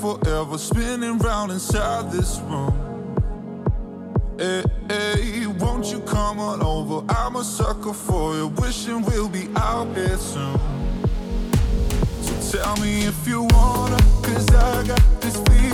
forever spinning round inside this room. Hey, hey, won't you come on over? I'm a sucker for you, wishing we'll be out here soon. So tell me if you wanna, cause I got this feeling.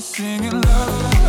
we singing la la